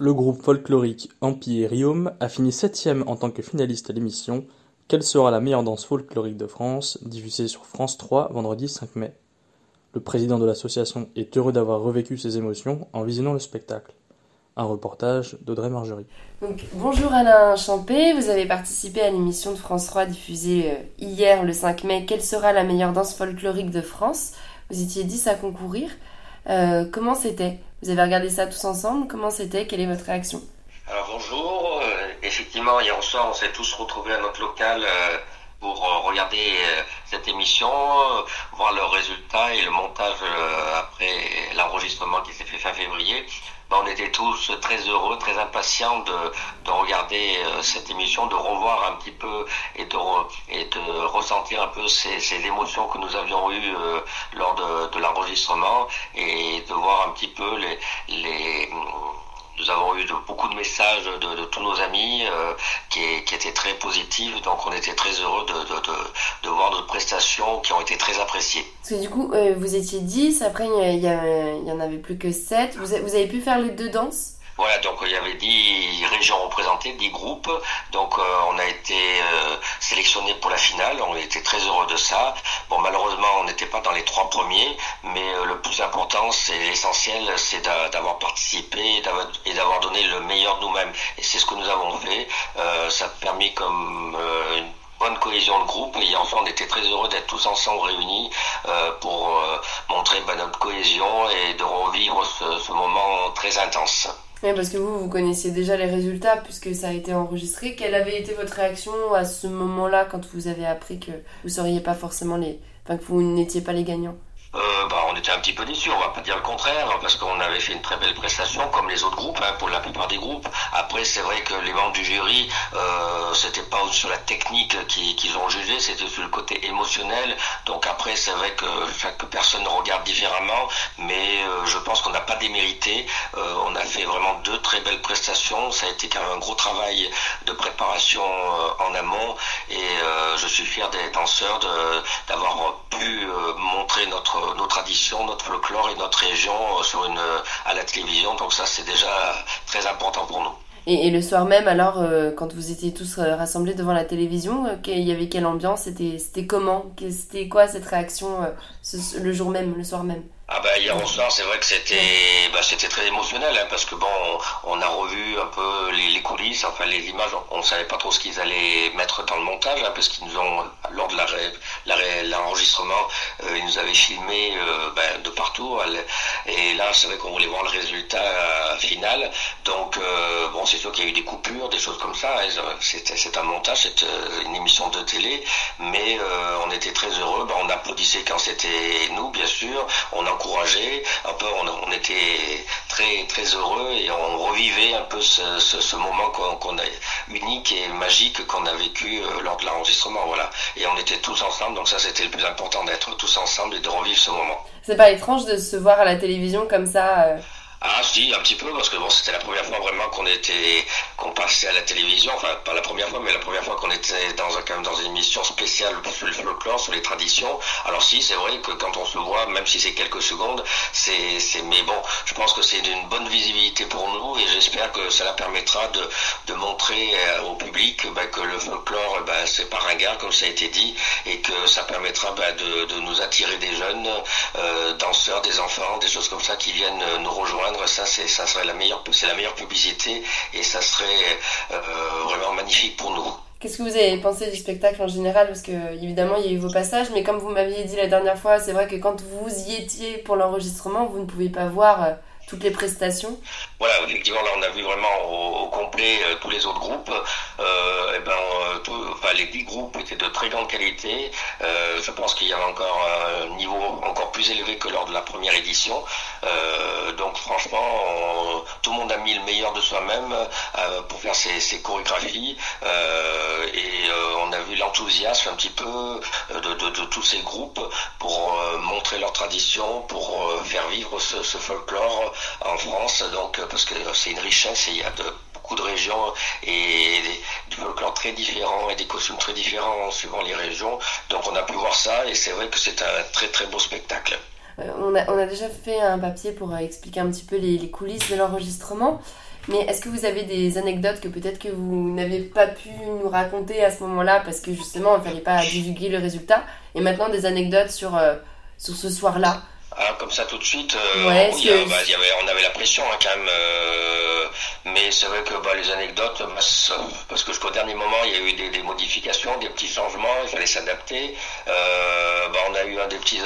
Le groupe folklorique Empire Riom a fini septième en tant que finaliste à l'émission Quelle sera la meilleure danse folklorique de France? diffusée sur France 3 vendredi 5 mai. Le président de l'association est heureux d'avoir revécu ses émotions en visionnant le spectacle. Un reportage d'Audrey Margerie. Bonjour Alain Champé, vous avez participé à l'émission de France 3 diffusée euh, hier le 5 mai Quelle sera la meilleure danse folklorique de France? Vous étiez 10 à concourir. Euh, comment c'était? Vous avez regardé ça tous ensemble? Comment c'était? Quelle est votre réaction? Alors bonjour, euh, effectivement hier soir on s'est tous retrouvés à notre local euh, pour regarder cette émission, voir le résultat et le montage après l'enregistrement qui s'est fait fin février. Ben, on était tous très heureux, très impatients de, de regarder euh, cette émission, de revoir un petit peu et de, re- et de ressentir un peu ces, ces émotions que nous avions eues euh, lors de, de l'enregistrement et de voir un petit peu les, les nous avons eu beaucoup de messages de, tous nos amis euh, qui, étaient très positifs, donc on était très heureux de, voir nos prestations qui ont été très appréciées. Parce que du coup, euh, vous étiez 10, après il y, en avait plus que 7. Vous, a- vous avez pu faire les deux danses? Voilà, donc il y avait 10 régions représentées, 10 groupes. Donc euh, on a été euh, sélectionnés pour la finale, on était très heureux de ça. Bon, malheureusement, on n'était pas dans les trois premiers, mais euh, le plus important, c'est l'essentiel, c'est d'a- d'avoir participé et d'avoir- et d'avoir donné le meilleur de nous-mêmes. Et c'est ce que nous avons fait. Euh, ça a permis comme euh, une bonne cohésion de groupe et enfin on était très heureux d'être tous ensemble réunis euh, pour euh, montrer bah, notre cohésion et de revivre ce, ce moment très intense. Oui, parce que vous, vous connaissiez déjà les résultats puisque ça a été enregistré. Quelle avait été votre réaction à ce moment-là quand vous avez appris que vous seriez pas forcément les... Enfin, que vous n'étiez pas les gagnants? Euh, bah, un petit peu déçus, on va pas dire le contraire, parce qu'on avait fait une très belle prestation, comme les autres groupes, hein, pour la plupart des groupes. Après, c'est vrai que les membres du jury, euh, c'était pas sur la technique qui- qu'ils ont jugé, c'était sur le côté émotionnel. Donc après, c'est vrai que chaque personne regarde différemment, mais euh, je pense qu'on n'a pas démérité. Euh, on a fait vraiment deux très belles prestations. Ça a été quand même un gros travail de préparation euh, en amont, et je suis fier des danseurs d'avoir pu montrer notre nos traditions, notre folklore et notre région euh, sur une à la télévision. Donc ça, c'est déjà très important pour nous. Et, le soir même, alors, euh, quand vous étiez tous euh, rassemblés devant la télévision, euh, qu'il y avait quelle ambiance? C'était comment? C'était quoi cette réaction euh, le jour même, le soir même? Ah bah hier au soir, c'est vrai que c'était bah, c'était très émotionnel hein, parce que bon, on, on a revu un peu les, les coulisses, enfin les images. On, on savait pas trop ce qu'ils allaient mettre dans le montage hein, parce qu'ils nous ont lors de la la l'enregistrement, euh, ils nous avaient filmé euh, ben, de partout. Et là, c'est vrai qu'on voulait voir le résultat euh, final. Donc euh, bon, c'est sûr qu'il y a eu des coupures, des choses comme ça. hein. C'était c'est un montage, c'est une émission de télé, mais euh, on était très heureux. Ben, on applaudissait quand c'était nous, bien sûr. On. Un peu, on, était très très heureux et on revivait un peu ce, ce, moment qu'on a unique et magique qu'on a vécu euh, lors de l'enregistrement. Voilà. Et on était tous ensemble, donc ça c'était le plus important d'être tous ensemble et de revivre ce moment. C'est pas étrange de se voir à la télévision comme ça euh, Ah si, un petit peu, parce que bon, c'était la première fois vraiment qu'on était, qu'on passait à la télévision, enfin pas la première fois, mais la première fois qu'on était dans un, quand même dans une émission spéciale sur le folklore, sur les traditions. Alors si, c'est vrai que quand on se voit, même si c'est quelques secondes, c'est, c'est, mais bon, je pense que c'est d'une bonne visibilité pour nous et j'espère que ça la permettra de, de montrer euh, au public bah, que le folklore, bah, c'est pas ringard comme ça a été dit et que ça permettra bah, de, de nous attirer des jeunes euh, danseurs, des enfants, des choses comme ça qui viennent nous rejoindre. Ça, c'est, serait la meilleure, publicité et ça serait euh, vraiment magnifique pour nous. Qu'est-ce que vous avez pensé du spectacle en général? Parce que évidemment il y a eu vos passages, mais comme vous m'aviez dit la dernière fois, c'est vrai que quand vous y étiez pour l'enregistrement, vous ne pouvez pas voir euh, toutes les prestations Voilà, effectivement, là on a vu vraiment au, complet euh, tous les autres groupes. Euh, et eh ben, euh, enfin, les dix groupes étaient de très grande qualité. Euh, je pense qu'il y avait encore un niveau encore plus élevé que lors de la première édition. Euh, donc franchement, tout le monde a mis le meilleur de soi-même pour faire ses, chorégraphies. et on a vu l'enthousiasme un petit peu de, tous ces groupes pour montrer leur tradition, pour faire vivre ce folklore en France, donc parce que c'est une richesse et il y a beaucoup de régions et du folklore très différent et des costumes très différents suivant les régions. Donc on a pu voir ça et c'est vrai que c'est un très très beau spectacle. Euh, on, a, déjà fait un papier pour euh, expliquer un petit peu les, coulisses de l'enregistrement. Mais est-ce que vous avez des anecdotes que peut-être que vous n'avez pas pu nous raconter à ce moment-là parce que justement il ne fallait pas divulguer le résultat? Et maintenant des anecdotes sur, euh, sur ce soir-là comme ça tout de suite, euh, bah, y avait, on avait la pression hein, quand même. Euh, mais c'est vrai que bah, les anecdotes, bah, parce que jusqu'au dernier moment, il y a eu des, des, modifications, des petits changements, il fallait s'adapter. Euh, on a eu un des petits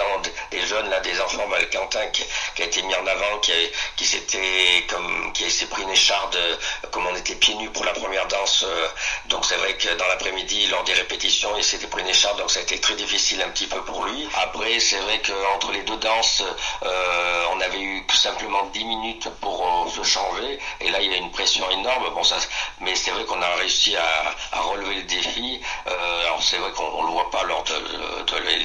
des jeunes là, des enfants, le Quentin qui, qui, a été mis en avant, qui, qui s'était comme qui s'est pris une écharde, comme on était pieds nus pour la première danse. Donc c'est vrai que dans l'après-midi, lors des répétitions, il s'était pris une écharde, donc ça a été très difficile un petit peu pour lui. Après, c'est vrai qu'entre les deux danses euh, on avait eu simplement 10 minutes pour euh, se changer, et là il y a une pression énorme. Bon, ça, mais c'est vrai qu'on a réussi à, relever le défi. Euh, alors c'est vrai qu'on le voit pas lors de,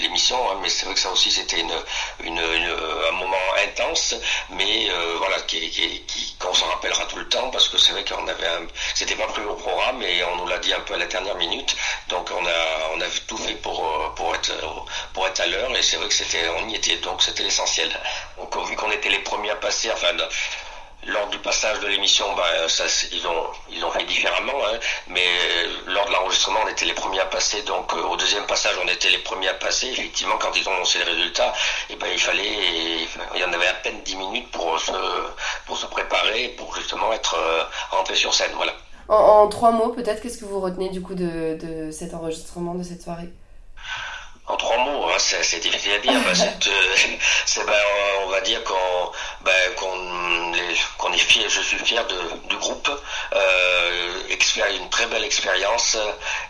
l'émission, hein, mais c'est vrai que ça aussi c'était un moment intense, mais voilà, qui, qui, qu'on s'en rappellera tout le temps parce que c'est vrai qu'on avait, c'était pas prévu au programme et on nous l'a dit un peu à la dernière minute, donc on a, on a tout fait pour pour être pour être à l'heure et c'est vrai que c'était, on y était, donc c'était l'essentiel donc vu qu'on était les premiers à passer, enfin lors du passage de l'émission, ça, ils ont ils ont fait différemment, hein. mais euh, lors de l'enregistrement, on était les premiers à passer. Donc euh, au deuxième passage, on était les premiers à passer. Effectivement, quand ils ont annoncé les résultats, et eh ben il fallait, il y en avait à peine 10 minutes pour se pour se préparer, pour justement être euh, rentré sur scène, voilà. En, trois mots, peut-être, qu'est-ce que vous retenez du coup de, de cet enregistrement, de cette soirée? Mots, hein, c'est difficile à dire. c'est, ben, on va dire qu'on, ben, qu'on, est fier, je suis fier de, du groupe, euh, une très belle expérience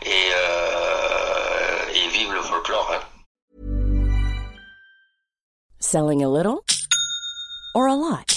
et, euh, et vive le folklore. Hein. Selling a little or a lot?